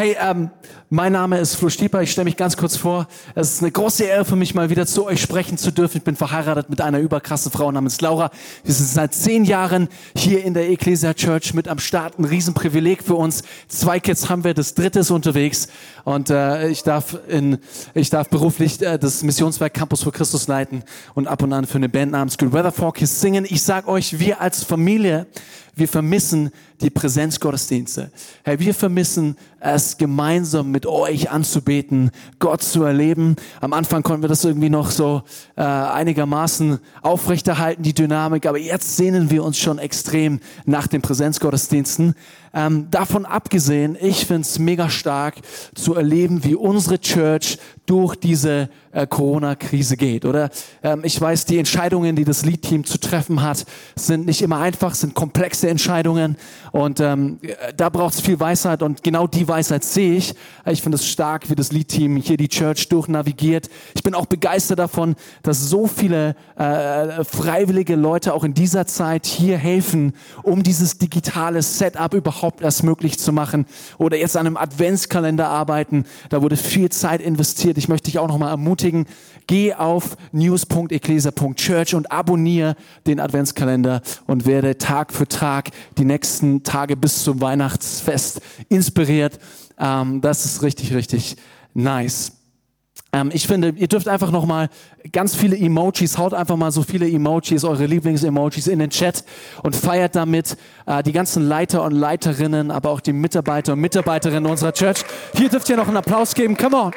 Hey, ähm, mein Name ist Flo Stieper. Ich stelle mich ganz kurz vor. Es ist eine große Ehre für mich, mal wieder zu euch sprechen zu dürfen. Ich bin verheiratet mit einer überkrassen Frau namens Laura. Wir sind seit zehn Jahren hier in der Ecclesia Church mit am Start. Ein Riesenprivileg für uns. Zwei Kids haben wir, das dritte ist unterwegs. Und äh, ich, darf in, ich darf beruflich äh, das Missionswerk Campus für Christus leiten und ab und an für eine Band namens Good Weather Forecast singen. Ich sag euch, wir als Familie, wir vermissen die Präsenzgottesdienste. Hey, wir vermissen es gemeinsam mit euch anzubeten, Gott zu erleben. Am Anfang konnten wir das irgendwie noch so äh, einigermaßen aufrechterhalten, die Dynamik, aber jetzt sehnen wir uns schon extrem nach den Präsenzgottesdiensten. Ähm, davon abgesehen, ich find's mega stark zu erleben, wie unsere Church durch diese äh, Corona-Krise geht. Oder ähm, ich weiß, die Entscheidungen, die das Lead-Team zu treffen hat, sind nicht immer einfach, sind komplexe Entscheidungen. Und ähm, da braucht es viel Weisheit und genau die Weisheit sehe ich. Ich finde es stark, wie das Lead-Team hier die Church durchnavigiert. Ich bin auch begeistert davon, dass so viele äh, freiwillige Leute auch in dieser Zeit hier helfen, um dieses digitale Setup überhaupt erst möglich zu machen. Oder jetzt an einem Adventskalender arbeiten. Da wurde viel Zeit investiert. Ich möchte dich auch nochmal ermutigen, geh auf news.ecclesia.church und abonniere den Adventskalender und werde Tag für Tag die nächsten Tage bis zum Weihnachtsfest inspiriert. Ähm, das ist richtig, richtig nice. Ähm, ich finde, ihr dürft einfach noch mal ganz viele Emojis, haut einfach mal so viele Emojis, eure Lieblings-Emojis in den Chat und feiert damit äh, die ganzen Leiter und Leiterinnen, aber auch die Mitarbeiter und Mitarbeiterinnen unserer Church. Hier dürft ihr noch einen Applaus geben. Come on.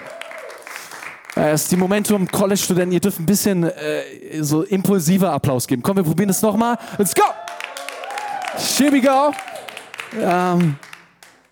Es äh, ist die Momentum College-Studenten. Ihr dürft ein bisschen äh, so impulsiver Applaus geben. Komm, wir probieren es nochmal. Let's go! Here we go. Ähm,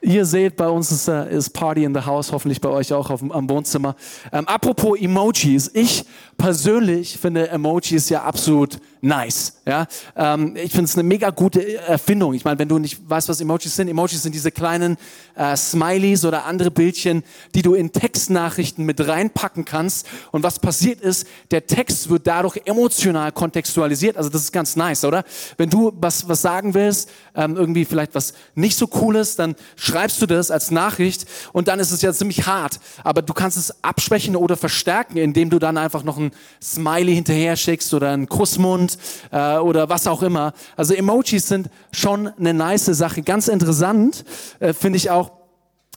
ihr seht, bei uns ist, äh, ist Party in the House, hoffentlich bei euch auch auf, am Wohnzimmer. Ähm, apropos Emojis, ich persönlich finde Emojis ja absolut nice. Ja? Ähm, ich finde es eine mega gute Erfindung. Ich meine, wenn du nicht weißt, was Emojis sind, Emojis sind diese kleinen äh, Smileys oder andere Bildchen, die du in Textnachrichten mit reinpacken kannst. Und was passiert ist, der Text wird dadurch emotional kontextualisiert. Also das ist ganz nice, oder? Wenn du was, was sagen willst, ähm, irgendwie vielleicht was nicht so cooles, dann schreibst du das als Nachricht und dann ist es ja ziemlich hart. Aber du kannst es abschwächen oder verstärken, indem du dann einfach noch ein Smiley hinterher schickst oder einen Kussmund äh, oder was auch immer. Also Emojis sind schon eine nice Sache. Ganz interessant äh, finde ich auch,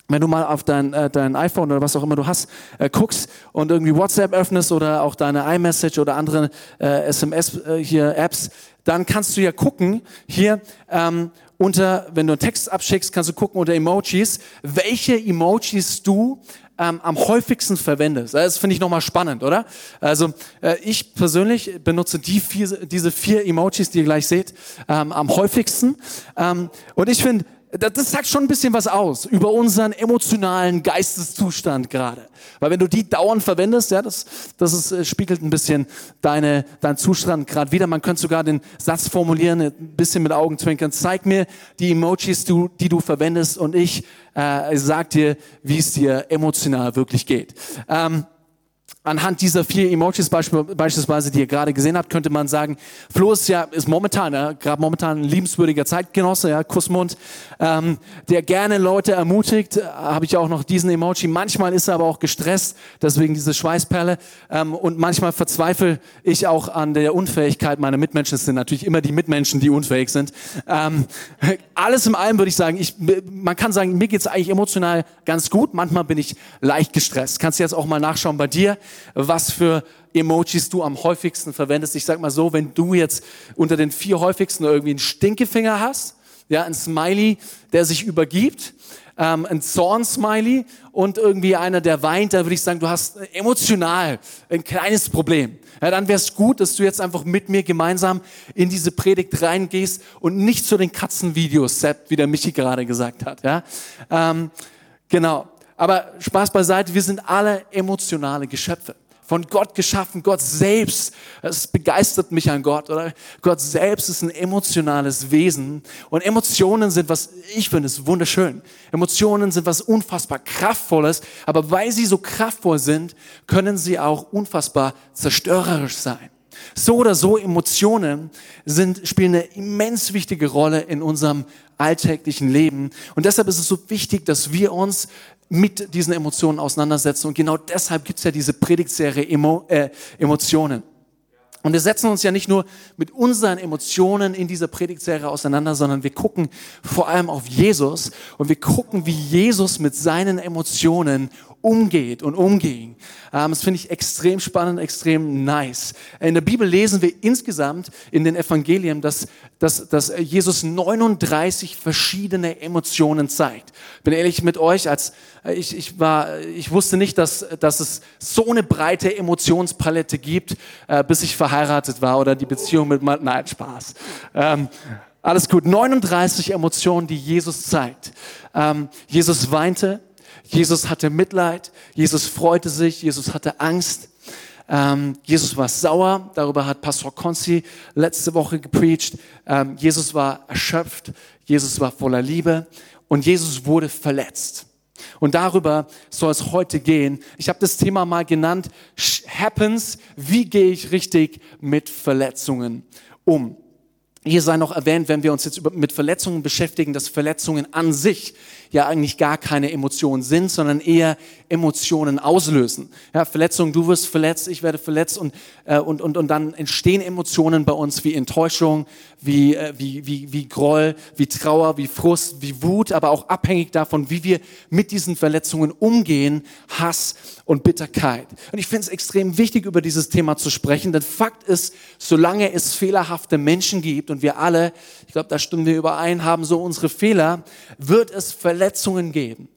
wenn du mal auf dein, äh, dein iPhone oder was auch immer du hast, äh, guckst und irgendwie WhatsApp öffnest oder auch deine iMessage oder andere äh, SMS äh, hier Apps, dann kannst du ja gucken, hier ähm, unter, wenn du einen Text abschickst, kannst du gucken unter Emojis, welche Emojis du ähm, am häufigsten verwendest. Das finde ich nochmal spannend, oder? Also äh, ich persönlich benutze die vier, diese vier Emojis, die ihr gleich seht, ähm, am häufigsten. Ähm, und ich finde, das sagt schon ein bisschen was aus über unseren emotionalen Geisteszustand gerade. Weil wenn du die dauernd verwendest, ja, das, das ist, äh, spiegelt ein bisschen deine, deinen Zustand gerade wieder. Man könnte sogar den Satz formulieren, ein bisschen mit Augenzwinkern. Zeig mir die Emojis, du, die du verwendest und ich äh, sag dir, wie es dir emotional wirklich geht. Ähm, Anhand dieser vier Emojis beispielsweise, die ihr gerade gesehen habt, könnte man sagen, Flo ist ja ist momentan, ja, gerade momentan ein liebenswürdiger Zeitgenosse, ja, Kussmund, ähm, der gerne Leute ermutigt. Habe ich auch noch diesen Emoji. Manchmal ist er aber auch gestresst, deswegen diese Schweißperle. Ähm, und manchmal verzweifle ich auch an der Unfähigkeit meiner Mitmenschen. Es sind natürlich immer die Mitmenschen, die unfähig sind. Ähm, alles in allem würde ich sagen, ich, man kann sagen, mir geht's eigentlich emotional ganz gut. Manchmal bin ich leicht gestresst. Kannst du jetzt auch mal nachschauen bei dir was für Emojis du am häufigsten verwendest. Ich sag mal so, wenn du jetzt unter den vier häufigsten irgendwie einen Stinkefinger hast, ja, ein Smiley, der sich übergibt, ähm, ein Zorn-Smiley und irgendwie einer, der weint, da würde ich sagen, du hast emotional ein kleines Problem. Ja, dann wäre es gut, dass du jetzt einfach mit mir gemeinsam in diese Predigt reingehst und nicht zu den Katzenvideos, Sepp, wie der Michi gerade gesagt hat. Ja? Ähm, genau. Aber Spaß beiseite, wir sind alle emotionale Geschöpfe. Von Gott geschaffen, Gott selbst. Es begeistert mich an Gott, oder? Gott selbst ist ein emotionales Wesen. Und Emotionen sind was, ich finde es wunderschön. Emotionen sind was unfassbar kraftvolles. Aber weil sie so kraftvoll sind, können sie auch unfassbar zerstörerisch sein. So oder so, Emotionen sind, spielen eine immens wichtige Rolle in unserem alltäglichen Leben. Und deshalb ist es so wichtig, dass wir uns mit diesen Emotionen auseinandersetzen. Und genau deshalb gibt es ja diese Predigtserie Emo, äh, Emotionen. Und wir setzen uns ja nicht nur mit unseren Emotionen in dieser Predigtserie auseinander, sondern wir gucken vor allem auf Jesus und wir gucken, wie Jesus mit seinen Emotionen umgeht und umging. Ähm, das finde ich extrem spannend, extrem nice. In der Bibel lesen wir insgesamt in den Evangelien, dass, dass, dass Jesus 39 verschiedene Emotionen zeigt. Bin ehrlich mit euch, als ich, ich war, ich wusste nicht, dass, dass es so eine breite Emotionspalette gibt, äh, bis ich verheiratet war oder die Beziehung mit, nein, Spaß. Ähm, alles gut. 39 Emotionen, die Jesus zeigt. Ähm, Jesus weinte, Jesus hatte Mitleid, Jesus freute sich, Jesus hatte Angst. Ähm, Jesus war sauer, darüber hat Pastor Konzi letzte Woche gepreacht. Ähm, Jesus war erschöpft, Jesus war voller Liebe und Jesus wurde verletzt. Und darüber soll es heute gehen. Ich habe das Thema mal genannt, Happens, wie gehe ich richtig mit Verletzungen um? Hier sei noch erwähnt, wenn wir uns jetzt mit Verletzungen beschäftigen, dass Verletzungen an sich ja eigentlich gar keine Emotionen sind, sondern eher Emotionen auslösen. Ja, Verletzungen, du wirst verletzt, ich werde verletzt und, äh, und, und, und dann entstehen Emotionen bei uns wie Enttäuschung, wie, äh, wie, wie, wie Groll, wie Trauer, wie Frust, wie Wut, aber auch abhängig davon, wie wir mit diesen Verletzungen umgehen, Hass und Bitterkeit. Und ich finde es extrem wichtig, über dieses Thema zu sprechen, denn Fakt ist, solange es fehlerhafte Menschen gibt und wir alle, ich glaube, da stimmen wir überein, haben so unsere Fehler, wird es Verletzungen geben.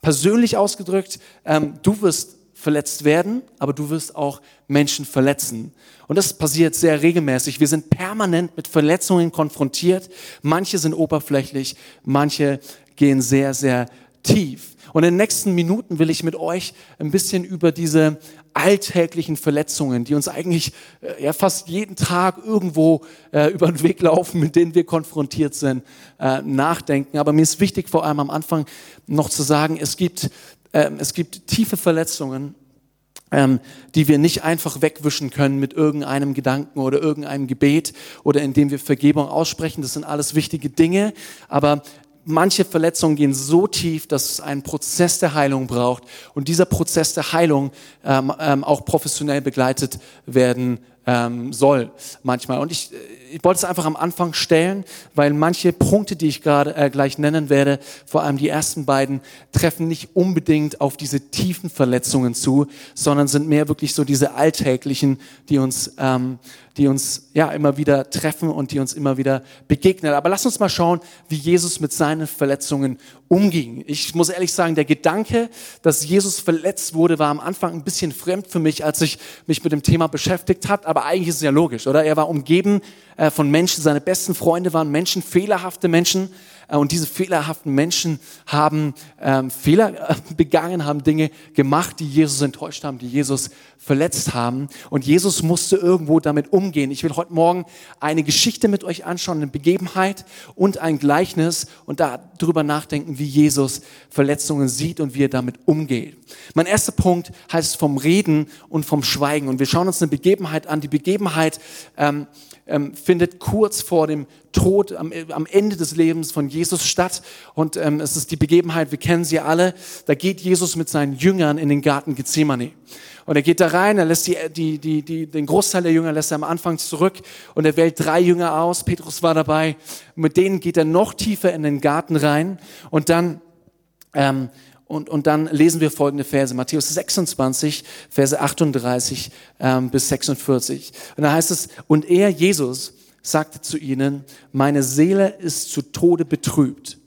Persönlich ausgedrückt, ähm, du wirst verletzt werden, aber du wirst auch Menschen verletzen. Und das passiert sehr regelmäßig. Wir sind permanent mit Verletzungen konfrontiert. Manche sind oberflächlich, manche gehen sehr, sehr tief. Und in den nächsten Minuten will ich mit euch ein bisschen über diese alltäglichen Verletzungen, die uns eigentlich äh, ja fast jeden Tag irgendwo äh, über den Weg laufen, mit denen wir konfrontiert sind, äh, nachdenken. Aber mir ist wichtig, vor allem am Anfang noch zu sagen, es gibt, äh, es gibt tiefe Verletzungen, ähm, die wir nicht einfach wegwischen können mit irgendeinem Gedanken oder irgendeinem Gebet oder indem wir Vergebung aussprechen. Das sind alles wichtige Dinge, aber manche Verletzungen gehen so tief, dass es einen Prozess der Heilung braucht und dieser Prozess der Heilung ähm, ähm, auch professionell begleitet werden ähm, soll manchmal. Und ich, ich wollte es einfach am Anfang stellen, weil manche Punkte, die ich gerade äh, gleich nennen werde, vor allem die ersten beiden, treffen nicht unbedingt auf diese tiefen Verletzungen zu, sondern sind mehr wirklich so diese alltäglichen, die uns, ähm, die uns ja immer wieder treffen und die uns immer wieder begegnen. Aber lass uns mal schauen, wie Jesus mit seinen Verletzungen umging. Ich muss ehrlich sagen, der Gedanke, dass Jesus verletzt wurde, war am Anfang ein bisschen fremd für mich, als ich mich mit dem Thema beschäftigt habe. Aber eigentlich ist es ja logisch, oder? Er war umgeben äh, von Menschen, seine besten Freunde waren Menschen, fehlerhafte Menschen. Äh, und diese fehlerhaften Menschen haben ähm, Fehler äh, begangen, haben Dinge gemacht, die Jesus enttäuscht haben, die Jesus verletzt haben. Und Jesus musste irgendwo damit umgehen. Ich will heute Morgen eine Geschichte mit euch anschauen, eine Begebenheit und ein Gleichnis und darüber nachdenken, wie Jesus Verletzungen sieht und wie er damit umgeht. Mein erster Punkt heißt vom Reden und vom Schweigen. Und wir schauen uns eine Begebenheit an. Die Begebenheit ähm, ähm, findet kurz vor dem Tod, am, am, Ende des Lebens von Jesus statt. Und ähm, es ist die Begebenheit, wir kennen sie alle. Da geht Jesus mit seinen Jüngern in den Garten Gethsemane. Und er geht da rein, er lässt die, die, die, die, den Großteil der Jünger lässt er am Anfang zurück und er wählt drei Jünger aus. Petrus war dabei. Mit denen geht er noch tiefer in den Garten rein und dann ähm, und, und dann lesen wir folgende Verse, Matthäus 26, Verse 38 ähm, bis 46. Und da heißt es, und er, Jesus, sagte zu ihnen, meine Seele ist zu Tode betrübt.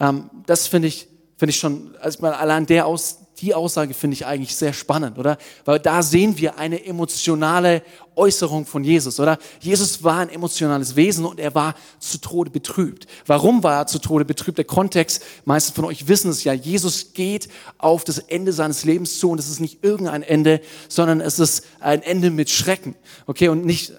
Ähm, das finde ich, finde ich schon, also allein der aus, die Aussage finde ich eigentlich sehr spannend, oder? Weil da sehen wir eine emotionale Äußerung von Jesus, oder? Jesus war ein emotionales Wesen und er war zu Tode betrübt. Warum war er zu Tode betrübt? Der Kontext, meisten von euch wissen es ja, Jesus geht auf das Ende seines Lebens zu und es ist nicht irgendein Ende, sondern es ist ein Ende mit Schrecken, okay? Und nicht,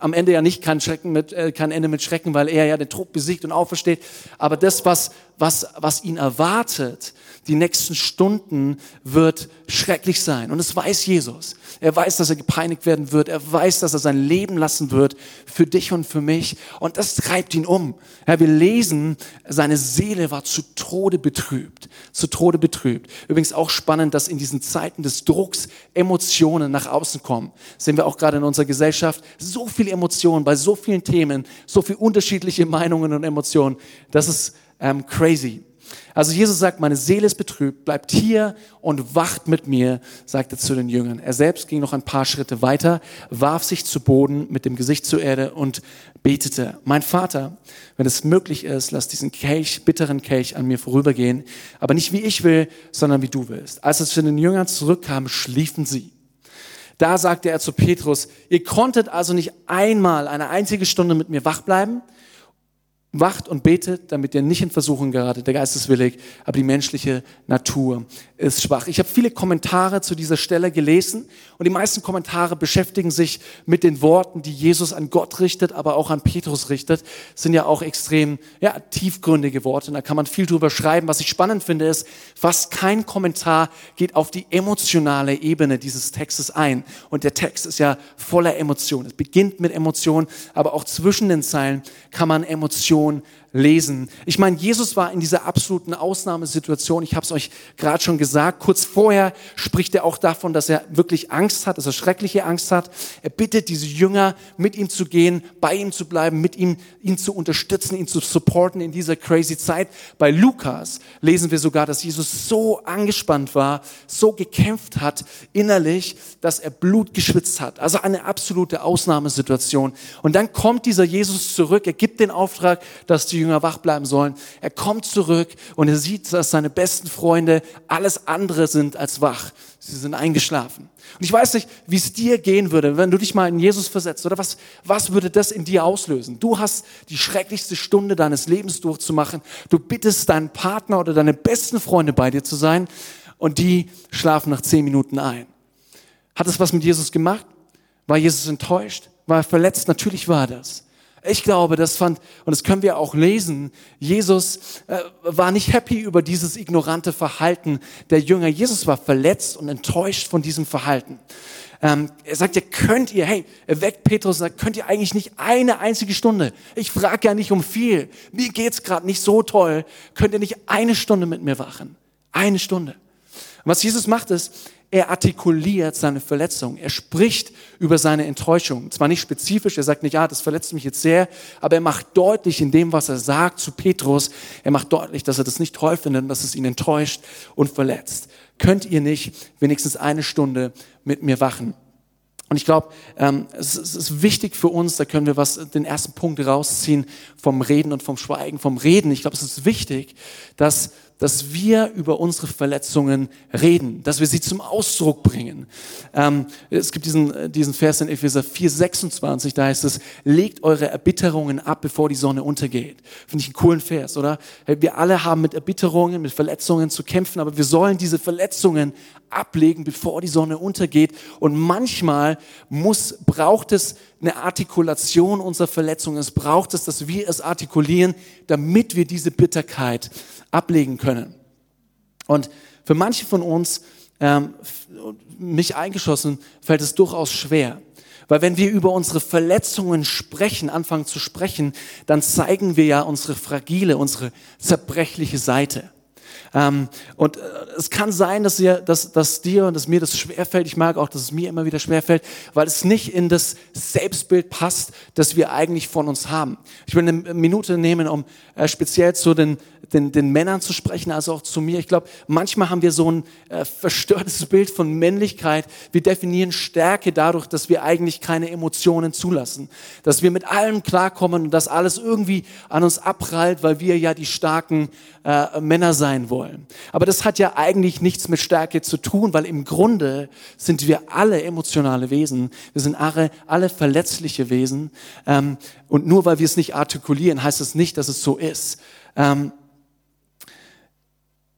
am Ende ja nicht kein, Schrecken mit, äh, kein Ende mit Schrecken, weil er ja den Druck besiegt und aufersteht. Aber das, was, was, was ihn erwartet, die nächsten Stunden wird schrecklich sein. Und das weiß Jesus. Er weiß, dass er gepeinigt werden wird. Er weiß, dass er sein Leben lassen wird für dich und für mich. Und das treibt ihn um. Ja, wir lesen, seine Seele war zu Tode betrübt. Zu Tode betrübt. Übrigens auch spannend, dass in diesen Zeiten des Drucks Emotionen nach außen kommen. Das sehen wir auch gerade in unserer Gesellschaft. So viele Emotionen bei so vielen Themen, so viele unterschiedliche Meinungen und Emotionen. Das ist ähm, crazy. Also Jesus sagt, meine Seele ist betrübt, bleibt hier und wacht mit mir, sagt er zu den Jüngern. Er selbst ging noch ein paar Schritte weiter, warf sich zu Boden mit dem Gesicht zur Erde und betete, mein Vater, wenn es möglich ist, lass diesen Kelch, bitteren Kelch an mir vorübergehen, aber nicht wie ich will, sondern wie du willst. Als es zu den Jüngern zurückkam, schliefen sie. Da sagte er zu Petrus, ihr konntet also nicht einmal eine einzige Stunde mit mir wach bleiben? Wacht und betet, damit ihr nicht in Versuchung geratet. Der Geist ist willig, aber die menschliche Natur ist schwach. Ich habe viele Kommentare zu dieser Stelle gelesen und die meisten Kommentare beschäftigen sich mit den Worten, die Jesus an Gott richtet, aber auch an Petrus richtet. Das sind ja auch extrem ja, tiefgründige Worte und da kann man viel drüber schreiben. Was ich spannend finde, ist, fast kein Kommentar geht auf die emotionale Ebene dieses Textes ein. Und der Text ist ja voller Emotionen. Es beginnt mit Emotionen, aber auch zwischen den Zeilen kann man Emotionen Situation lesen. Ich meine, Jesus war in dieser absoluten Ausnahmesituation. Ich habe es euch gerade schon gesagt. Kurz vorher spricht er auch davon, dass er wirklich Angst hat, dass er schreckliche Angst hat. Er bittet diese Jünger, mit ihm zu gehen, bei ihm zu bleiben, mit ihm, ihn zu unterstützen, ihn zu supporten in dieser crazy Zeit. Bei Lukas lesen wir sogar, dass Jesus so angespannt war, so gekämpft hat innerlich, dass er Blut geschwitzt hat. Also eine absolute Ausnahmesituation. Und dann kommt dieser Jesus zurück. Er gibt den Auftrag, dass die Jünger wach bleiben sollen. Er kommt zurück und er sieht, dass seine besten Freunde alles andere sind als wach. Sie sind eingeschlafen. Und ich weiß nicht, wie es dir gehen würde, wenn du dich mal in Jesus versetzt, oder was, was würde das in dir auslösen? Du hast die schrecklichste Stunde deines Lebens durchzumachen. Du bittest deinen Partner oder deine besten Freunde bei dir zu sein und die schlafen nach zehn Minuten ein. Hat es was mit Jesus gemacht? War Jesus enttäuscht? War er verletzt? Natürlich war das. Ich glaube, das fand, und das können wir auch lesen, Jesus äh, war nicht happy über dieses ignorante Verhalten der Jünger. Jesus war verletzt und enttäuscht von diesem Verhalten. Ähm, er sagt ja, könnt ihr, hey, er weckt Petrus und sagt, könnt ihr eigentlich nicht eine einzige Stunde? Ich frage ja nicht um viel. Mir geht's gerade nicht so toll. Könnt ihr nicht eine Stunde mit mir wachen? Eine Stunde. Und was Jesus macht ist, er artikuliert seine Verletzung. Er spricht über seine Enttäuschung. Zwar nicht spezifisch, er sagt nicht, ja, das verletzt mich jetzt sehr, aber er macht deutlich in dem, was er sagt zu Petrus, er macht deutlich, dass er das nicht toll findet, dass es ihn enttäuscht und verletzt. Könnt ihr nicht wenigstens eine Stunde mit mir wachen? Und ich glaube, ähm, es, es, ist wichtig für uns, da können wir was, den ersten Punkt rausziehen vom Reden und vom Schweigen. Vom Reden, ich glaube, es ist wichtig, dass dass wir über unsere Verletzungen reden, dass wir sie zum Ausdruck bringen. Ähm, es gibt diesen, äh, diesen Vers in Epheser 4, 26, da heißt es, legt eure Erbitterungen ab, bevor die Sonne untergeht. Finde ich einen coolen Vers, oder? Wir alle haben mit Erbitterungen, mit Verletzungen zu kämpfen, aber wir sollen diese Verletzungen ablegen, bevor die Sonne untergeht. Und manchmal muss, braucht es eine Artikulation unserer Verletzungen. Es braucht es, dass wir es artikulieren, damit wir diese Bitterkeit ablegen können. Und für manche von uns, ähm, mich eingeschlossen, fällt es durchaus schwer. Weil wenn wir über unsere Verletzungen sprechen, anfangen zu sprechen, dann zeigen wir ja unsere fragile, unsere zerbrechliche Seite. Ähm, und äh, es kann sein, dass, ihr, dass, dass dir und dass mir das schwerfällt. Ich mag auch, dass es mir immer wieder schwerfällt, weil es nicht in das Selbstbild passt, das wir eigentlich von uns haben. Ich will eine Minute nehmen, um äh, speziell zu den, den, den Männern zu sprechen, also auch zu mir. Ich glaube, manchmal haben wir so ein äh, verstörtes Bild von Männlichkeit. Wir definieren Stärke dadurch, dass wir eigentlich keine Emotionen zulassen. Dass wir mit allem klarkommen und dass alles irgendwie an uns abprallt, weil wir ja die starken äh, Männer sein wollen. Aber das hat ja eigentlich nichts mit Stärke zu tun, weil im Grunde sind wir alle emotionale Wesen. Wir sind alle, alle verletzliche Wesen. Ähm, und nur weil wir es nicht artikulieren, heißt es nicht, dass es so ist. Ähm,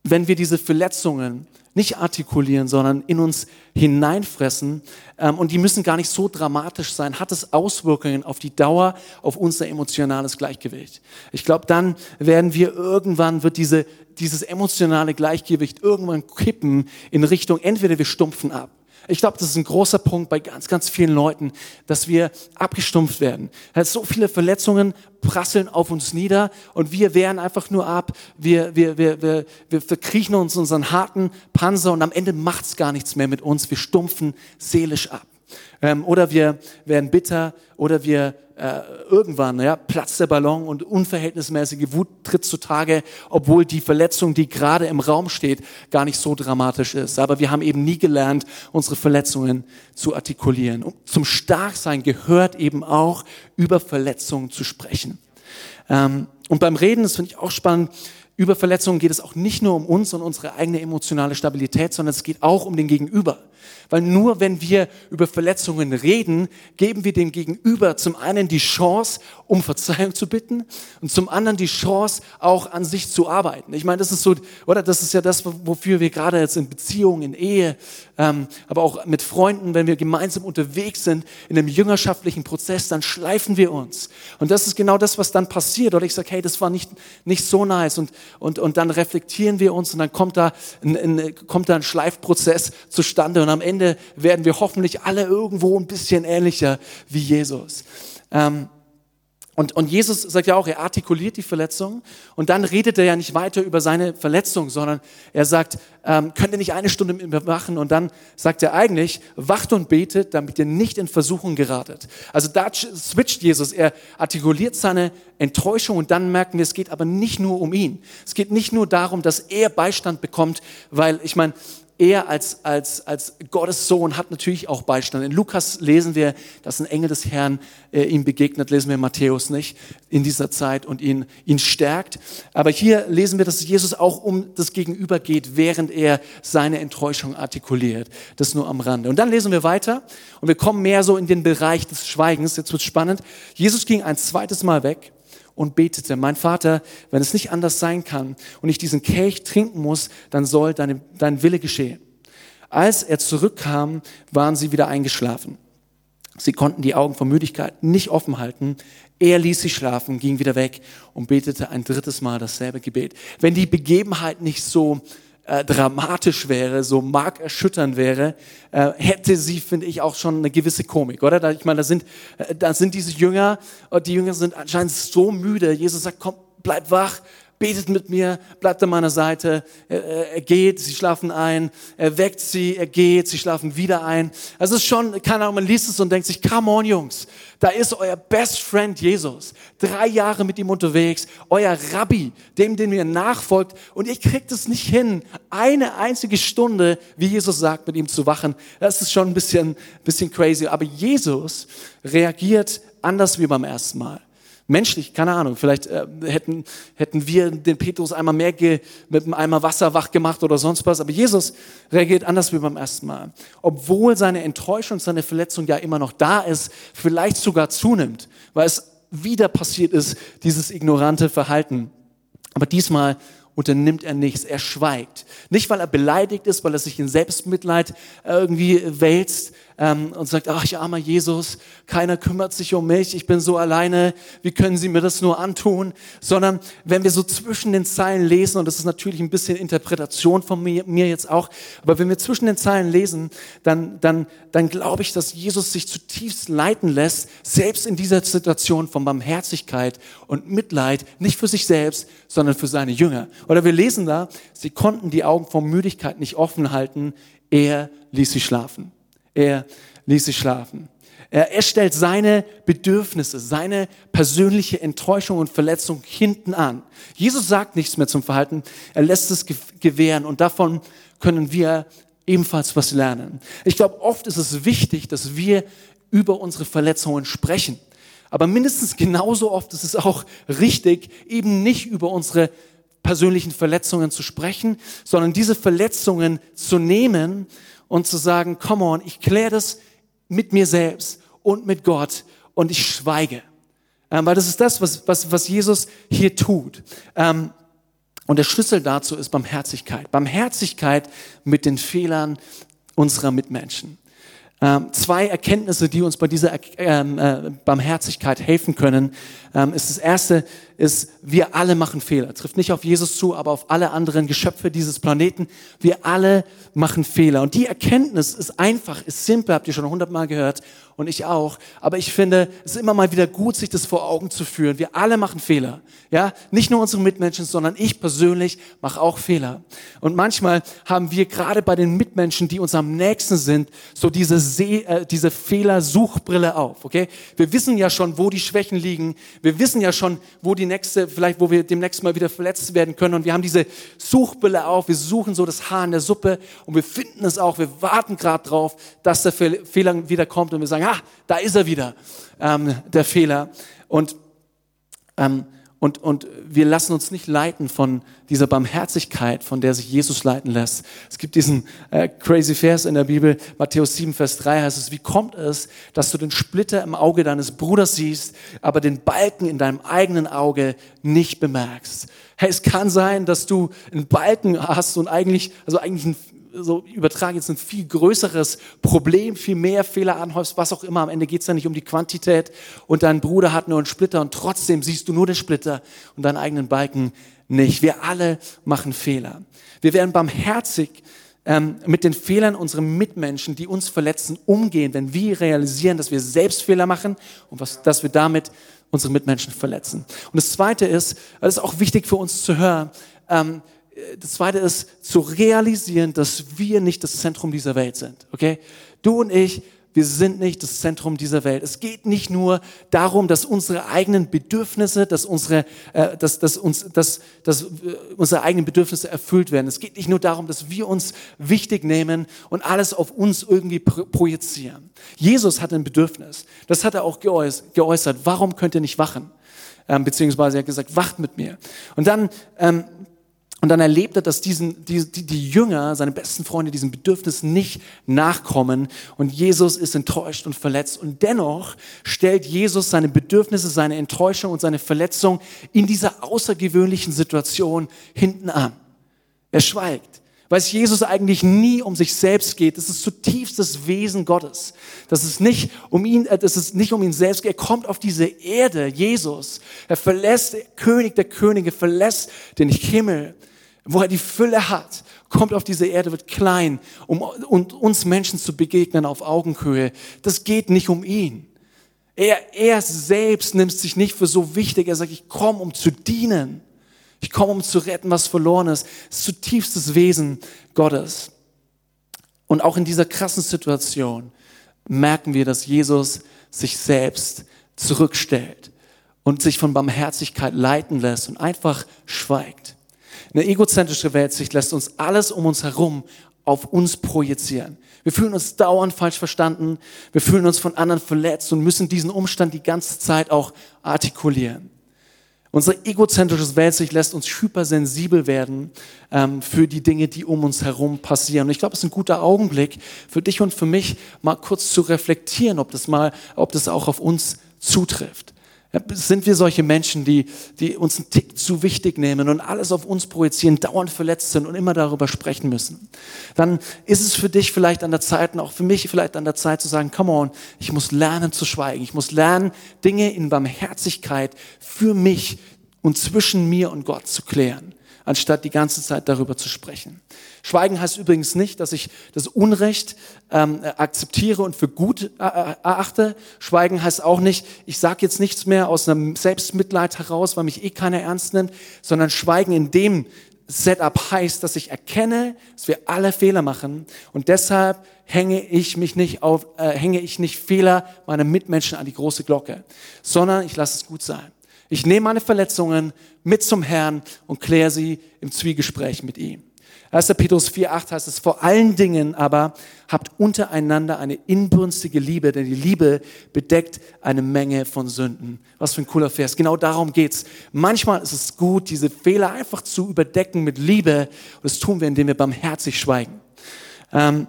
wenn wir diese Verletzungen nicht artikulieren, sondern in uns hineinfressen. Ähm, und die müssen gar nicht so dramatisch sein. Hat es Auswirkungen auf die Dauer, auf unser emotionales Gleichgewicht? Ich glaube, dann werden wir irgendwann, wird diese, dieses emotionale Gleichgewicht irgendwann kippen in Richtung, entweder wir stumpfen ab ich glaube, das ist ein großer Punkt bei ganz, ganz vielen Leuten, dass wir abgestumpft werden. So viele Verletzungen prasseln auf uns nieder und wir wehren einfach nur ab. Wir, wir, wir, wir, wir verkriechen uns unseren harten Panzer und am Ende macht's gar nichts mehr mit uns. Wir stumpfen seelisch ab. Ähm, oder wir werden bitter oder wir äh, irgendwann ja, platzt der Ballon und unverhältnismäßige Wut tritt zutage, obwohl die Verletzung, die gerade im Raum steht, gar nicht so dramatisch ist. Aber wir haben eben nie gelernt, unsere Verletzungen zu artikulieren. Und zum Starksein gehört eben auch, über Verletzungen zu sprechen. Ähm, und beim Reden, das finde ich auch spannend, über Verletzungen geht es auch nicht nur um uns und unsere eigene emotionale Stabilität, sondern es geht auch um den Gegenüber. Weil nur wenn wir über Verletzungen reden, geben wir dem Gegenüber zum einen die Chance, um Verzeihung zu bitten und zum anderen die Chance, auch an sich zu arbeiten. Ich meine, das ist so, oder das ist ja das, wofür wir gerade jetzt in Beziehungen, in Ehe, ähm, aber auch mit Freunden, wenn wir gemeinsam unterwegs sind in einem jüngerschaftlichen Prozess, dann schleifen wir uns. Und das ist genau das, was dann passiert. Oder ich sage, hey, das war nicht, nicht so nice. Und, und, und dann reflektieren wir uns und dann kommt da ein, ein, kommt da ein Schleifprozess zustande und am Ende werden wir hoffentlich alle irgendwo ein bisschen ähnlicher wie Jesus. Ähm, und, und Jesus sagt ja auch, er artikuliert die Verletzung und dann redet er ja nicht weiter über seine Verletzung, sondern er sagt, ähm, könnt ihr nicht eine Stunde mit mir machen? Und dann sagt er eigentlich, wacht und betet, damit ihr nicht in Versuchung geratet. Also da switcht Jesus, er artikuliert seine Enttäuschung und dann merken wir, es geht aber nicht nur um ihn. Es geht nicht nur darum, dass er Beistand bekommt, weil ich meine, er als, als, als Gottes Sohn hat natürlich auch Beistand. In Lukas lesen wir, dass ein Engel des Herrn äh, ihm begegnet, lesen wir Matthäus nicht, in dieser Zeit und ihn, ihn stärkt. Aber hier lesen wir, dass Jesus auch um das Gegenüber geht, während er seine Enttäuschung artikuliert. Das nur am Rande. Und dann lesen wir weiter und wir kommen mehr so in den Bereich des Schweigens. Jetzt wird spannend. Jesus ging ein zweites Mal weg und betete, mein Vater, wenn es nicht anders sein kann und ich diesen Kelch trinken muss, dann soll deine, dein Wille geschehen. Als er zurückkam, waren sie wieder eingeschlafen. Sie konnten die Augen vor Müdigkeit nicht offen halten. Er ließ sie schlafen, ging wieder weg und betete ein drittes Mal dasselbe Gebet. Wenn die Begebenheit nicht so äh, dramatisch wäre, so markerschütternd wäre, äh, hätte sie, finde ich, auch schon eine gewisse Komik, oder? Da, ich meine, da sind, äh, da sind diese Jünger, und die Jünger sind anscheinend so müde. Jesus sagt, komm, bleib wach, betet mit mir, bleibt an meiner Seite, er, geht, sie schlafen ein, er weckt sie, er geht, sie schlafen wieder ein. Also es ist schon, keine Ahnung, man liest es und denkt sich, come on Jungs, da ist euer Best Friend Jesus, drei Jahre mit ihm unterwegs, euer Rabbi, dem, den ihr nachfolgt. Und ihr kriegt es nicht hin, eine einzige Stunde, wie Jesus sagt, mit ihm zu wachen. Das ist schon ein bisschen, bisschen crazy, aber Jesus reagiert anders wie beim ersten Mal menschlich, keine Ahnung, vielleicht äh, hätten, hätten wir den Petrus einmal mehr ge, mit einem Eimer Wasser wach gemacht oder sonst was, aber Jesus reagiert anders wie beim ersten Mal. Obwohl seine Enttäuschung, seine Verletzung ja immer noch da ist, vielleicht sogar zunimmt, weil es wieder passiert ist, dieses ignorante Verhalten. Aber diesmal unternimmt er nichts, er schweigt. Nicht, weil er beleidigt ist, weil er sich in Selbstmitleid irgendwie wälzt, ähm, und sagt, ach, ich armer Jesus, keiner kümmert sich um mich, ich bin so alleine, wie können Sie mir das nur antun? Sondern wenn wir so zwischen den Zeilen lesen, und das ist natürlich ein bisschen Interpretation von mir, mir jetzt auch, aber wenn wir zwischen den Zeilen lesen, dann, dann, dann glaube ich, dass Jesus sich zutiefst leiten lässt, selbst in dieser Situation von Barmherzigkeit und Mitleid, nicht für sich selbst, sondern für seine Jünger. Oder wir lesen da, sie konnten die Augen vor Müdigkeit nicht offen halten, er ließ sie schlafen. Er ließ sie schlafen. Er, stellt seine Bedürfnisse, seine persönliche Enttäuschung und Verletzung hinten an. Jesus sagt nichts mehr zum Verhalten, er lässt es gewähren und davon können wir ebenfalls was lernen. Ich glaube, oft ist es wichtig, dass wir über unsere Verletzungen sprechen. Aber mindestens genauso oft ist es auch richtig, eben nicht über unsere persönlichen Verletzungen zu sprechen, sondern diese Verletzungen zu nehmen und zu sagen, come on, ich kläre das mit mir selbst und mit Gott und ich schweige. Ähm, weil das ist das, was, was, was Jesus hier tut. Ähm, Und der Schlüssel dazu ist Barmherzigkeit. Barmherzigkeit mit den Fehlern unserer Mitmenschen. Ähm, zwei Erkenntnisse, die uns bei dieser ähm, äh, Barmherzigkeit helfen können, ähm, ist das erste, ist, wir alle machen Fehler. Trifft nicht auf Jesus zu, aber auf alle anderen Geschöpfe dieses Planeten. Wir alle machen Fehler. Und die Erkenntnis ist einfach, ist simpel, habt ihr schon hundertmal gehört und ich auch. Aber ich finde, es ist immer mal wieder gut, sich das vor Augen zu führen. Wir alle machen Fehler. Ja, nicht nur unsere Mitmenschen, sondern ich persönlich mache auch Fehler. Und manchmal haben wir gerade bei den Mitmenschen, die uns am nächsten sind, so diese, äh, diese Fehlersuchbrille auf. Okay, wir wissen ja schon, wo die Schwächen liegen. Wir wissen ja schon, wo die nächste, vielleicht wo wir demnächst mal wieder verletzt werden können. Und wir haben diese Suchbrille auf. Wir suchen so das Haar in der Suppe und wir finden es auch. Wir warten gerade drauf, dass der Fehler wieder kommt und wir sagen, ah, da ist er wieder, ähm, der Fehler. Und ähm, und, und wir lassen uns nicht leiten von dieser Barmherzigkeit, von der sich Jesus leiten lässt. Es gibt diesen äh, crazy Vers in der Bibel, Matthäus 7, Vers 3 heißt es, wie kommt es, dass du den Splitter im Auge deines Bruders siehst, aber den Balken in deinem eigenen Auge nicht bemerkst? Hey, es kann sein, dass du einen Balken hast und eigentlich, also eigentlich ein so übertragen jetzt ein viel größeres Problem, viel mehr Fehler anhäufst, was auch immer. Am Ende geht es ja nicht um die Quantität und dein Bruder hat nur einen Splitter und trotzdem siehst du nur den Splitter und deinen eigenen Balken nicht. Wir alle machen Fehler. Wir werden barmherzig ähm, mit den Fehlern unserer Mitmenschen, die uns verletzen, umgehen, wenn wir realisieren, dass wir selbst Fehler machen und was, dass wir damit unsere Mitmenschen verletzen. Und das Zweite ist, das ist auch wichtig für uns zu hören, ähm, das zweite ist zu realisieren, dass wir nicht das Zentrum dieser Welt sind. Okay? Du und ich, wir sind nicht das Zentrum dieser Welt. Es geht nicht nur darum, dass unsere eigenen Bedürfnisse, dass unsere, äh, dass, dass uns, dass, dass unsere eigenen Bedürfnisse erfüllt werden. Es geht nicht nur darum, dass wir uns wichtig nehmen und alles auf uns irgendwie projizieren. Jesus hat ein Bedürfnis. Das hat er auch geäußert. Warum könnt ihr nicht wachen? Ähm, beziehungsweise er hat gesagt, wacht mit mir. Und dann ähm, und dann erlebt er, dass diesen, die, die, die Jünger, seine besten Freunde, diesem Bedürfnis nicht nachkommen. Und Jesus ist enttäuscht und verletzt. Und dennoch stellt Jesus seine Bedürfnisse, seine Enttäuschung und seine Verletzung in dieser außergewöhnlichen Situation hinten an. Er schweigt, weil es Jesus eigentlich nie um sich selbst geht. Das ist zutiefst das Wesen Gottes. Das ist nicht um ihn, äh, das ist nicht um ihn selbst. Er kommt auf diese Erde, Jesus. Er verlässt, König der Könige, verlässt den Himmel wo er die Fülle hat, kommt auf diese Erde, wird klein, um, uns Menschen zu begegnen auf Augenhöhe. Das geht nicht um ihn. Er, er selbst nimmt sich nicht für so wichtig. Er sagt, ich komme, um zu dienen. Ich komme, um zu retten, was verloren ist. Das ist zutiefstes Wesen Gottes. Und auch in dieser krassen Situation merken wir, dass Jesus sich selbst zurückstellt und sich von Barmherzigkeit leiten lässt und einfach schweigt. Eine egozentrische Weltsicht lässt uns alles um uns herum auf uns projizieren. Wir fühlen uns dauernd falsch verstanden, wir fühlen uns von anderen verletzt und müssen diesen Umstand die ganze Zeit auch artikulieren. Unsere egozentrische Weltsicht lässt uns hypersensibel werden ähm, für die Dinge, die um uns herum passieren. Und ich glaube, es ist ein guter Augenblick für dich und für mich, mal kurz zu reflektieren, ob das mal, ob das auch auf uns zutrifft. Sind wir solche Menschen, die, die uns einen Tick zu wichtig nehmen und alles auf uns projizieren, dauernd verletzt sind und immer darüber sprechen müssen? Dann ist es für dich vielleicht an der Zeit und auch für mich vielleicht an der Zeit zu sagen, come on, ich muss lernen zu schweigen. Ich muss lernen, Dinge in Barmherzigkeit für mich und zwischen mir und Gott zu klären anstatt die ganze Zeit darüber zu sprechen. Schweigen heißt übrigens nicht, dass ich das Unrecht ähm, akzeptiere und für gut äh, erachte. Schweigen heißt auch nicht, ich sage jetzt nichts mehr aus einem Selbstmitleid heraus, weil mich eh keiner ernst nimmt, sondern Schweigen in dem Setup heißt, dass ich erkenne, dass wir alle Fehler machen und deshalb hänge ich mich nicht auf, äh, hänge ich nicht Fehler meiner Mitmenschen an die große Glocke, sondern ich lasse es gut sein. Ich nehme meine Verletzungen mit zum Herrn und kläre sie im Zwiegespräch mit ihm. 1. Petrus 4,8 heißt es, vor allen Dingen aber habt untereinander eine inbrünstige Liebe, denn die Liebe bedeckt eine Menge von Sünden. Was für ein cooler Vers. Genau darum geht's. Manchmal ist es gut, diese Fehler einfach zu überdecken mit Liebe. Und das tun wir, indem wir barmherzig schweigen. Ähm,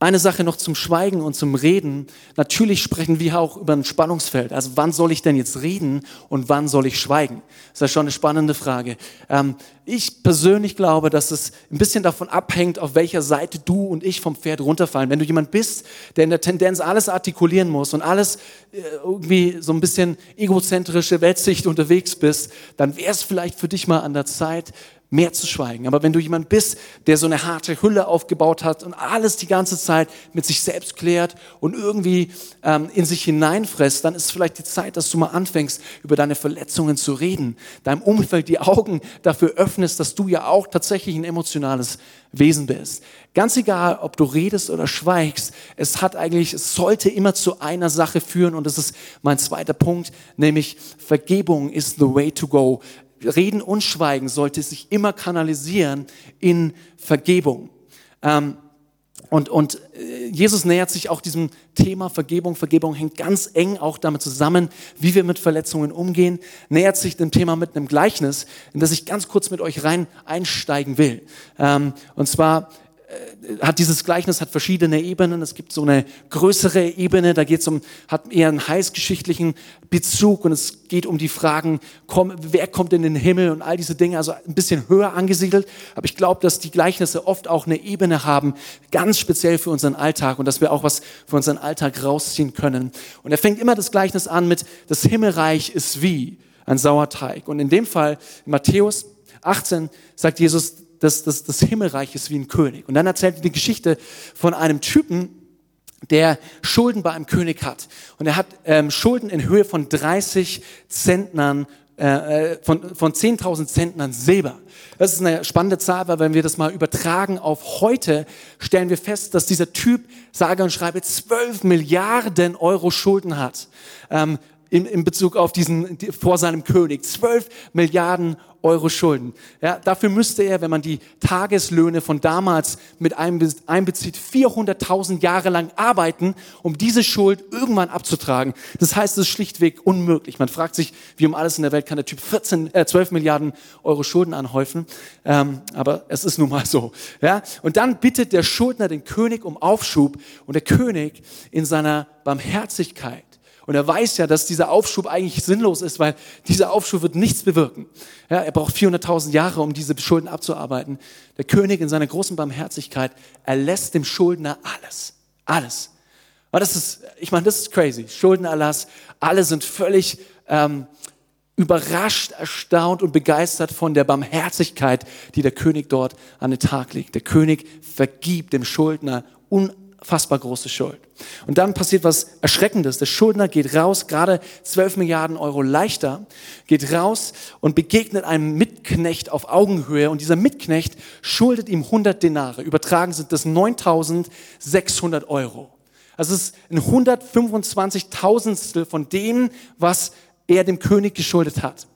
Eine Sache noch zum Schweigen und zum Reden. Natürlich sprechen wir auch über ein Spannungsfeld. Also wann soll ich denn jetzt reden und wann soll ich schweigen? Das ist ja schon eine spannende Frage. Ähm, ich persönlich glaube, dass es ein bisschen davon abhängt, auf welcher Seite du und ich vom Pferd runterfallen. Wenn du jemand bist, der in der Tendenz alles artikulieren muss und alles äh, irgendwie so ein bisschen egozentrische Weltsicht unterwegs bist, dann wäre es vielleicht für dich mal an der Zeit, mehr zu schweigen. Aber wenn du jemand bist, der so eine harte Hülle aufgebaut hat und alles die ganze Zeit mit sich selbst klärt und irgendwie ähm, in sich hineinfresst, dann ist vielleicht die Zeit, dass du mal anfängst, über deine Verletzungen zu reden, deinem Umfeld die Augen dafür öffnest, dass du ja auch tatsächlich ein emotionales Wesen bist. Ganz egal, ob du redest oder schweigst, es hat eigentlich, es sollte immer zu einer Sache führen und das ist mein zweiter Punkt, nämlich Vergebung is the way to go. Reden und Schweigen sollte sich immer kanalisieren in Vergebung. Ähm, und, und äh, Jesus nähert sich auch diesem Thema Vergebung. Vergebung hängt ganz eng auch damit zusammen, wie wir mit Verletzungen umgehen. Nähert sich dem Thema mit einem Gleichnis, in das ich ganz kurz mit euch rein einsteigen will. Ähm, und zwar hat dieses Gleichnis hat verschiedene Ebenen. Es gibt so eine größere Ebene, da geht es um, hat eher einen heißgeschichtlichen Bezug und es geht um die Fragen, komm, wer kommt in den Himmel und all diese Dinge, also ein bisschen höher angesiedelt. Aber ich glaube, dass die Gleichnisse oft auch eine Ebene haben, ganz speziell für unseren Alltag und dass wir auch was für unseren Alltag rausziehen können. Und er fängt immer das Gleichnis an mit, das Himmelreich ist wie ein Sauerteig. Und in dem Fall, in Matthäus 18, sagt Jesus, das, das, das Himmelreich ist wie ein König. Und dann erzählt er die Geschichte von einem Typen, der Schulden bei einem König hat. Und er hat ähm, Schulden in Höhe von 30 Zentnern, äh, äh von, von 10.000 Zentnern Silber. Das ist eine spannende Zahl, weil wenn wir das mal übertragen auf heute, stellen wir fest, dass dieser Typ, sage und schreibe, 12 Milliarden Euro Schulden hat. Ähm, in, in Bezug auf diesen, vor seinem König. 12 Milliarden Euro Schulden. Ja, dafür müsste er, wenn man die Tageslöhne von damals mit einbezieht, 400.000 Jahre lang arbeiten, um diese Schuld irgendwann abzutragen. Das heißt, es ist schlichtweg unmöglich. Man fragt sich, wie um alles in der Welt kann der Typ 14, äh, 12 Milliarden Euro Schulden anhäufen. Ähm, aber es ist nun mal so. Ja? Und dann bittet der Schuldner den König um Aufschub und der König in seiner Barmherzigkeit und er weiß ja, dass dieser Aufschub eigentlich sinnlos ist, weil dieser Aufschub wird nichts bewirken. Ja, er braucht 400.000 Jahre, um diese Schulden abzuarbeiten. Der König in seiner großen Barmherzigkeit erlässt dem Schuldner alles. Alles. Aber das ist, ich meine, das ist crazy. Schuldenerlass. Alle sind völlig ähm, überrascht, erstaunt und begeistert von der Barmherzigkeit, die der König dort an den Tag legt. Der König vergibt dem Schuldner un unfassbar große Schuld. Und dann passiert was Erschreckendes. Der Schuldner geht raus, gerade 12 Milliarden Euro leichter, geht raus und begegnet einem Mitknecht auf Augenhöhe. Und dieser Mitknecht schuldet ihm 100 Denare. Übertragen sind das 9600 Euro. Also es ist ein 125.000stel von dem, was er dem König geschuldet hat.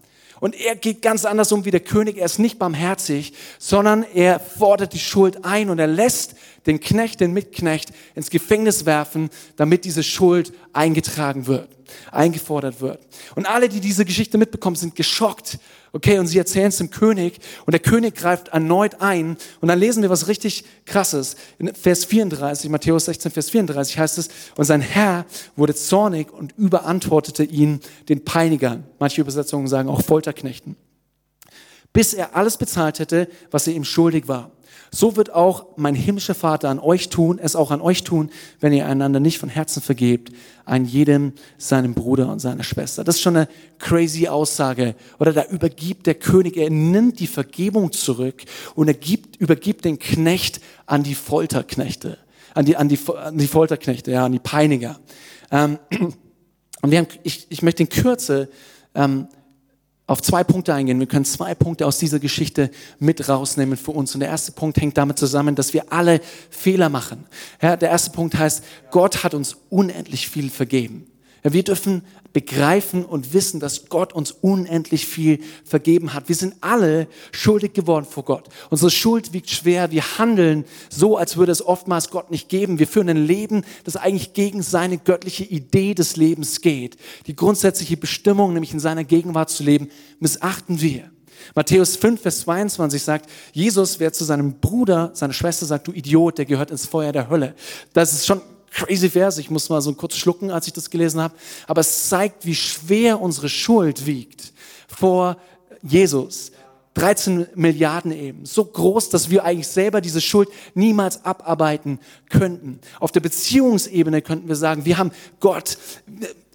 Und er geht ganz anders um wie der König. Er ist nicht barmherzig, sondern er fordert die Schuld ein und er lässt den Knecht, den Mitknecht ins Gefängnis werfen, damit diese Schuld eingetragen wird, eingefordert wird. Und alle, die diese Geschichte mitbekommen, sind geschockt. Okay, und sie erzählen es dem König und der König greift erneut ein und dann lesen wir was richtig krasses. In Vers 34, Matthäus 16, Vers 34 heißt es, und sein Herr wurde zornig und überantwortete ihn den Peinigern. Manche Übersetzungen sagen auch Folterknechten. Bis er alles bezahlt hätte, was er ihm schuldig war. So wird auch mein himmlischer Vater an euch tun, es auch an euch tun, wenn ihr einander nicht von Herzen vergebt, an jedem seinem Bruder und seiner Schwester. Das ist schon eine crazy Aussage. Oder da übergibt der König, er nimmt die Vergebung zurück und er gibt, übergibt den Knecht an die Folterknechte, an die, an die, an die Folterknechte, ja, an die Peiniger. Ähm, und wir haben, ich, ich möchte in Kürze ähm, auf zwei Punkte eingehen. Wir können zwei Punkte aus dieser Geschichte mit rausnehmen für uns. Und der erste Punkt hängt damit zusammen, dass wir alle Fehler machen. Ja, der erste Punkt heißt, Gott hat uns unendlich viel vergeben. Ja, wir dürfen begreifen und wissen, dass Gott uns unendlich viel vergeben hat. Wir sind alle schuldig geworden vor Gott. Unsere Schuld wiegt schwer. Wir handeln so, als würde es oftmals Gott nicht geben. Wir führen ein Leben, das eigentlich gegen seine göttliche Idee des Lebens geht. Die grundsätzliche Bestimmung, nämlich in seiner Gegenwart zu leben, missachten wir. Matthäus 5, Vers 22 sagt, Jesus, wer zu seinem Bruder, seiner Schwester sagt, du Idiot, der gehört ins Feuer der Hölle. Das ist schon crazy Vers. Ich muss mal so kurz schlucken, als ich das gelesen habe. Aber es zeigt, wie schwer unsere Schuld wiegt vor Jesus. 13 Milliarden eben. So groß, dass wir eigentlich selber diese Schuld niemals abarbeiten könnten. Auf der Beziehungsebene könnten wir sagen, wir haben Gott,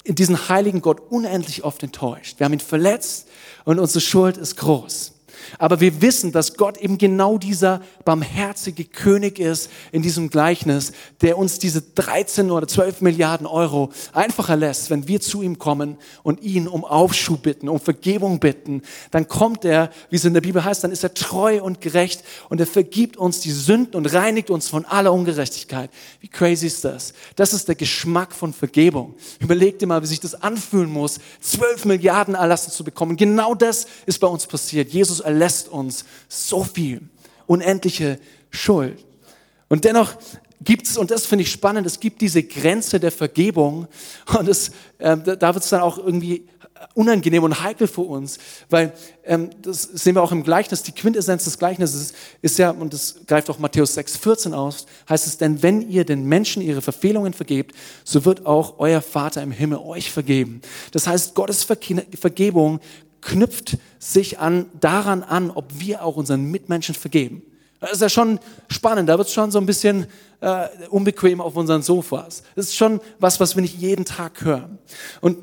diesen heiligen Gott unendlich oft enttäuscht. Wir haben ihn verletzt und unsere Schuld ist groß. Aber wir wissen, dass Gott eben genau dieser barmherzige König ist in diesem Gleichnis, der uns diese 13 oder 12 Milliarden Euro einfach erlässt, wenn wir zu ihm kommen und ihn um Aufschub bitten, um Vergebung bitten. Dann kommt er, wie es in der Bibel heißt, dann ist er treu und gerecht und er vergibt uns die Sünden und reinigt uns von aller Ungerechtigkeit. Wie crazy ist das? Das ist der Geschmack von Vergebung. Überleg dir mal, wie sich das anfühlen muss, 12 Milliarden erlassen zu bekommen. Genau das ist bei uns passiert. Jesus erlässt lässt uns so viel, unendliche Schuld. Und dennoch gibt es, und das finde ich spannend, es gibt diese Grenze der Vergebung und es, äh, da wird es dann auch irgendwie unangenehm und heikel für uns, weil ähm, das sehen wir auch im Gleichnis, die Quintessenz des Gleichnisses ist ja, und das greift auch Matthäus 6, 14 aus, heißt es, denn wenn ihr den Menschen ihre Verfehlungen vergebt, so wird auch euer Vater im Himmel euch vergeben. Das heißt, Gottes Vergebung knüpft sich an, daran an, ob wir auch unseren Mitmenschen vergeben. Das ist ja schon spannend, da wird es schon so ein bisschen äh, unbequem auf unseren Sofas. Das ist schon was, was wir nicht jeden Tag hören. Und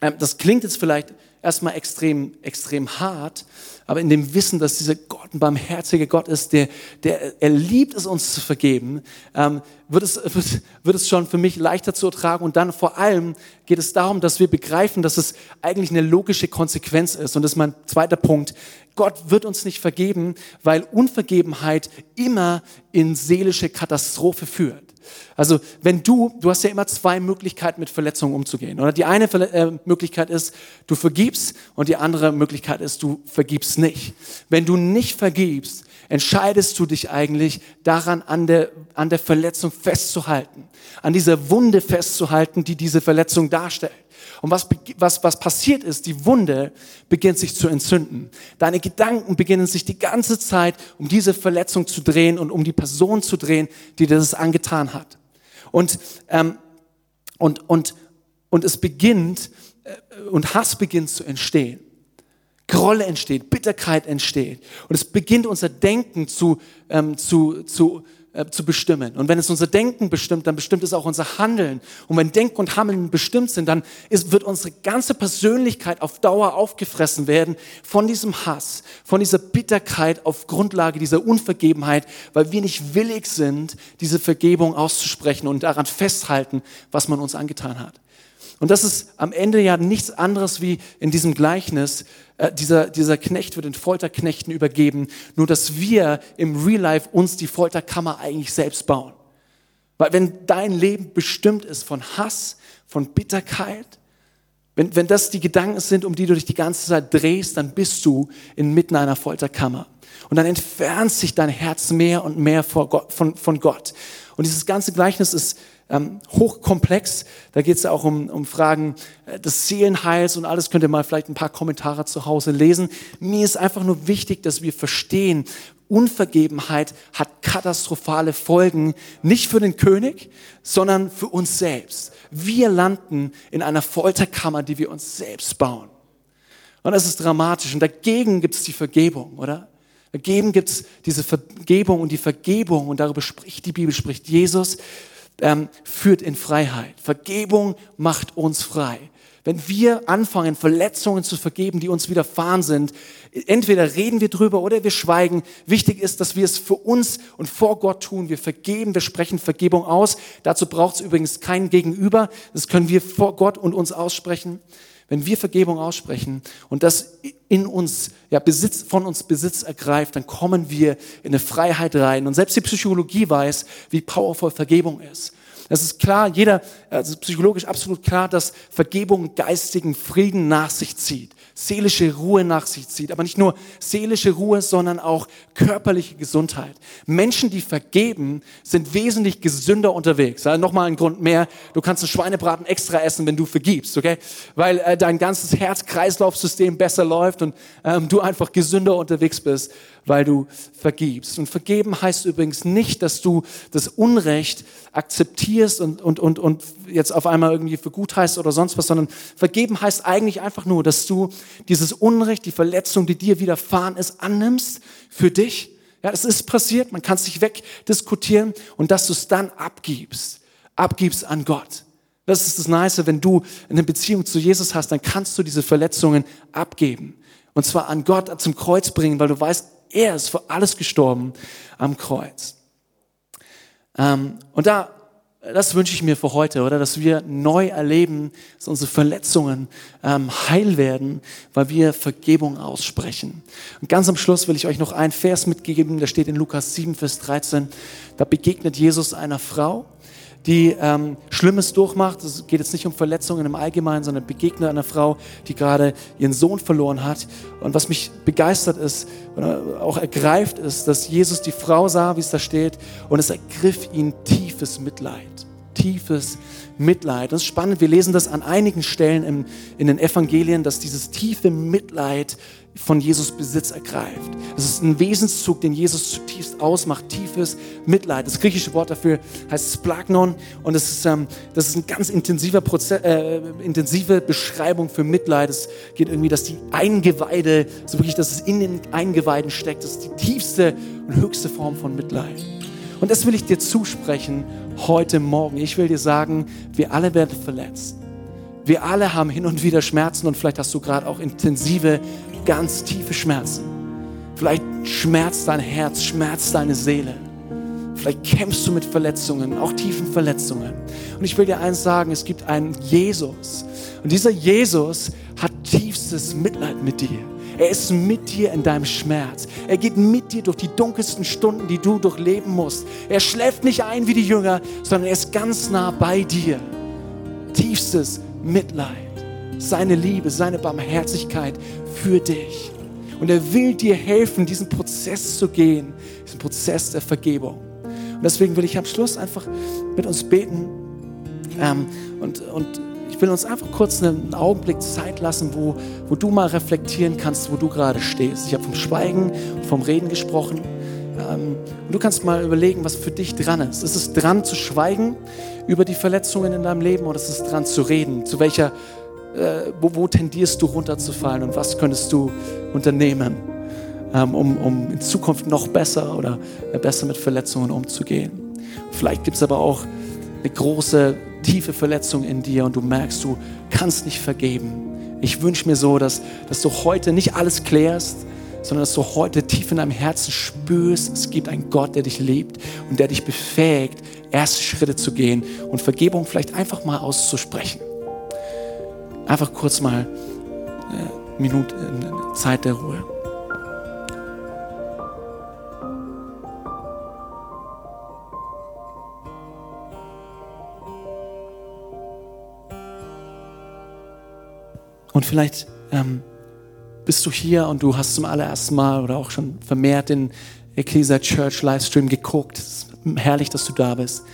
ähm, das klingt jetzt vielleicht erstmal extrem, extrem hart, aber in dem Wissen, dass dieser Gott ein barmherziger Gott ist, der, der er liebt es, uns zu vergeben, ähm, wird, es, wird, wird es schon für mich leichter zu ertragen. Und dann vor allem geht es darum, dass wir begreifen, dass es eigentlich eine logische Konsequenz ist. Und das ist mein zweiter Punkt. Gott wird uns nicht vergeben, weil Unvergebenheit immer in seelische Katastrophe führt. Also wenn du, du hast ja immer zwei Möglichkeiten mit Verletzungen umzugehen. Oder die eine äh, Möglichkeit ist, du vergibst und die andere Möglichkeit ist, du vergibst nicht. Wenn du nicht vergibst, entscheidest du dich eigentlich daran, an der, an der Verletzung festzuhalten, an dieser Wunde festzuhalten, die diese Verletzung darstellt. Und was, was, was passiert ist, die Wunde beginnt sich zu entzünden. Deine Gedanken beginnen sich die ganze Zeit um diese Verletzung zu drehen und um die Person zu drehen, die dir das angetan hat. Und, ähm, und, und, und es beginnt, äh, und Hass beginnt zu entstehen. Grolle entsteht, Bitterkeit entsteht. Und es beginnt unser Denken zu, ähm, zu, zu, äh, zu bestimmen. Und wenn es unser Denken bestimmt, dann bestimmt es auch unser Handeln. Und wenn Denken und Handeln bestimmt sind, dann ist, wird unsere ganze Persönlichkeit auf Dauer aufgefressen werden von diesem Hass, von dieser Bitterkeit auf Grundlage dieser Unvergebenheit, weil wir nicht willig sind, diese Vergebung auszusprechen und daran festhalten, was man uns angetan hat. Und das ist am Ende ja nichts anderes wie in diesem Gleichnis, äh, dieser, dieser Knecht wird den Folterknechten übergeben, nur dass wir im Real Life uns die Folterkammer eigentlich selbst bauen. Weil wenn dein Leben bestimmt ist von Hass, von Bitterkeit, wenn, wenn das die Gedanken sind, um die du dich die ganze Zeit drehst, dann bist du inmitten einer Folterkammer. Und dann entfernt sich dein Herz mehr und mehr Gott, von, von Gott. Und dieses ganze Gleichnis ist ähm, hochkomplex. Da geht es auch um, um Fragen äh, des Seelenheils und alles. Könnt ihr mal vielleicht ein paar Kommentare zu Hause lesen. Mir ist einfach nur wichtig, dass wir verstehen, Unvergebenheit hat katastrophale Folgen, nicht für den König, sondern für uns selbst. Wir landen in einer Folterkammer, die wir uns selbst bauen. Und das ist dramatisch. Und dagegen gibt es die Vergebung, oder? Dagegen gibt es diese Vergebung und die Vergebung, und darüber spricht die Bibel, spricht Jesus, ähm, führt in Freiheit. Vergebung macht uns frei. Wenn wir anfangen, Verletzungen zu vergeben, die uns widerfahren sind, entweder reden wir drüber oder wir schweigen. Wichtig ist, dass wir es für uns und vor Gott tun. Wir vergeben, wir sprechen Vergebung aus. Dazu braucht es übrigens kein Gegenüber. Das können wir vor Gott und uns aussprechen. Wenn wir Vergebung aussprechen und das in uns, ja, Besitz, von uns Besitz ergreift, dann kommen wir in eine Freiheit rein. Und selbst die Psychologie weiß, wie powerful Vergebung ist. Das ist klar, jeder, also psychologisch absolut klar, dass Vergebung geistigen Frieden nach sich zieht, seelische Ruhe nach sich zieht. Aber nicht nur seelische Ruhe, sondern auch körperliche Gesundheit. Menschen, die vergeben, sind wesentlich gesünder unterwegs. Also Nochmal ein Grund mehr, du kannst einen Schweinebraten extra essen, wenn du vergibst, okay? Weil äh, dein ganzes Herz-Kreislauf-System besser läuft und ähm, du einfach gesünder unterwegs bist, weil du vergibst. Und vergeben heißt übrigens nicht, dass du das Unrecht akzeptierst und, und, und, und jetzt auf einmal irgendwie für gut heißt oder sonst was, sondern vergeben heißt eigentlich einfach nur, dass du dieses Unrecht, die Verletzung, die dir widerfahren ist, annimmst für dich. Ja, es ist passiert, man kann es nicht wegdiskutieren und dass du es dann abgibst, abgibst an Gott. Das ist das Nice, wenn du eine Beziehung zu Jesus hast, dann kannst du diese Verletzungen abgeben. Und zwar an Gott zum Kreuz bringen, weil du weißt, er ist für alles gestorben am Kreuz. Ähm, und da, das wünsche ich mir für heute, oder? Dass wir neu erleben, dass unsere Verletzungen ähm, heil werden, weil wir Vergebung aussprechen. Und ganz am Schluss will ich euch noch einen Vers mitgeben, der steht in Lukas 7, Vers 13. Da begegnet Jesus einer Frau die ähm, Schlimmes durchmacht. Es geht jetzt nicht um Verletzungen im Allgemeinen, sondern begegnet einer Frau, die gerade ihren Sohn verloren hat. Und was mich begeistert ist oder auch ergreift ist, dass Jesus die Frau sah, wie es da steht, und es ergriff ihn tiefes Mitleid. Tiefes Mitleid. Das ist spannend. Wir lesen das an einigen Stellen im, in den Evangelien, dass dieses tiefe Mitleid von Jesus Besitz ergreift. Das ist ein Wesenszug, den Jesus zutiefst ausmacht, tiefes Mitleid. Das griechische Wort dafür heißt Splagnon und das ist, ähm, das ist ein ganz intensiver Prozess, äh, intensive Beschreibung für Mitleid. Es geht irgendwie, dass die Eingeweide, so wirklich, dass es in den Eingeweiden steckt. Das ist die tiefste und höchste Form von Mitleid. Und das will ich dir zusprechen heute Morgen. Ich will dir sagen, wir alle werden verletzt. Wir alle haben hin und wieder Schmerzen und vielleicht hast du gerade auch intensive ganz tiefe Schmerzen. Vielleicht schmerzt dein Herz, schmerzt deine Seele. Vielleicht kämpfst du mit Verletzungen, auch tiefen Verletzungen. Und ich will dir eins sagen, es gibt einen Jesus. Und dieser Jesus hat tiefstes Mitleid mit dir. Er ist mit dir in deinem Schmerz. Er geht mit dir durch die dunkelsten Stunden, die du durchleben musst. Er schläft nicht ein wie die Jünger, sondern er ist ganz nah bei dir. Tiefstes Mitleid. Seine Liebe, seine Barmherzigkeit für dich. Und er will dir helfen, diesen Prozess zu gehen, diesen Prozess der Vergebung. Und deswegen will ich am Schluss einfach mit uns beten. Ähm, und, und ich will uns einfach kurz einen Augenblick Zeit lassen, wo, wo du mal reflektieren kannst, wo du gerade stehst. Ich habe vom Schweigen vom Reden gesprochen. Ähm, und du kannst mal überlegen, was für dich dran ist. Ist es dran zu schweigen über die Verletzungen in deinem Leben oder ist es dran zu reden? Zu welcher äh, wo, wo, tendierst du runterzufallen und was könntest du unternehmen, ähm, um, um in Zukunft noch besser oder äh, besser mit Verletzungen umzugehen. Vielleicht gibt es aber auch eine große, tiefe Verletzung in dir und du merkst, du kannst nicht vergeben. Ich wünsche mir so, dass, dass du heute nicht alles klärst, sondern dass du heute tief in deinem Herzen spürst, es gibt einen Gott, der dich liebt und der dich befähigt, erste Schritte zu gehen und Vergebung vielleicht einfach mal auszusprechen. Einfach kurz mal eine äh, Minute, eine Zeit der Ruhe. Und vielleicht ähm, bist du hier und du hast zum allerersten Mal oder auch schon vermehrt den Ecclesia Church Livestream geguckt. Es ist herrlich, dass du da bist.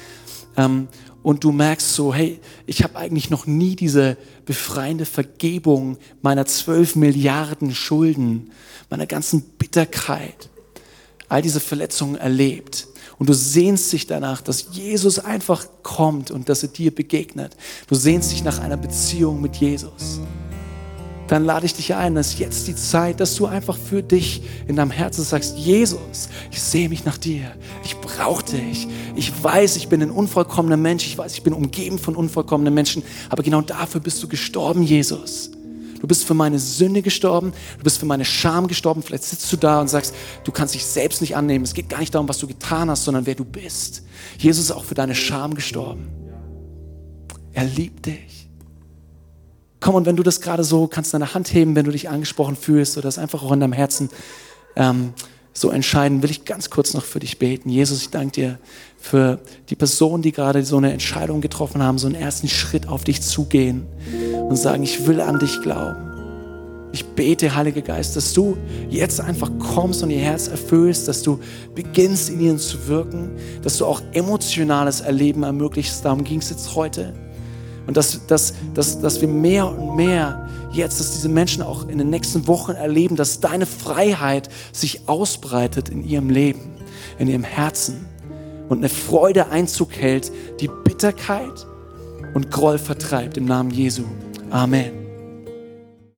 Ähm, und du merkst so, hey, ich habe eigentlich noch nie diese befreiende Vergebung meiner zwölf Milliarden Schulden, meiner ganzen Bitterkeit, all diese Verletzungen erlebt. Und du sehnst dich danach, dass Jesus einfach kommt und dass er dir begegnet. Du sehnst dich nach einer Beziehung mit Jesus dann lade ich dich ein, dass jetzt die Zeit, dass du einfach für dich in deinem Herzen sagst, Jesus, ich sehe mich nach dir, ich brauche dich, ich weiß, ich bin ein unvollkommener Mensch, ich weiß, ich bin umgeben von unvollkommenen Menschen, aber genau dafür bist du gestorben, Jesus. Du bist für meine Sünde gestorben, du bist für meine Scham gestorben. Vielleicht sitzt du da und sagst, du kannst dich selbst nicht annehmen. Es geht gar nicht darum, was du getan hast, sondern wer du bist. Jesus ist auch für deine Scham gestorben. Er liebt dich. Komm, und wenn du das gerade so, kannst deine Hand heben, wenn du dich angesprochen fühlst oder das einfach auch in deinem Herzen ähm, so entscheiden, will ich ganz kurz noch für dich beten. Jesus, ich danke dir für die Personen, die gerade so eine Entscheidung getroffen haben, so einen ersten Schritt auf dich zugehen und sagen, ich will an dich glauben. Ich bete, Heiliger Geist, dass du jetzt einfach kommst und ihr Herz erfüllst, dass du beginnst in ihnen zu wirken, dass du auch emotionales Erleben ermöglichst. Darum ging es jetzt heute. Und dass, dass, dass, dass wir mehr und mehr jetzt, dass diese Menschen auch in den nächsten Wochen erleben, dass deine Freiheit sich ausbreitet in ihrem Leben, in ihrem Herzen und eine Freude Einzug hält, die Bitterkeit und Groll vertreibt im Namen Jesu. Amen.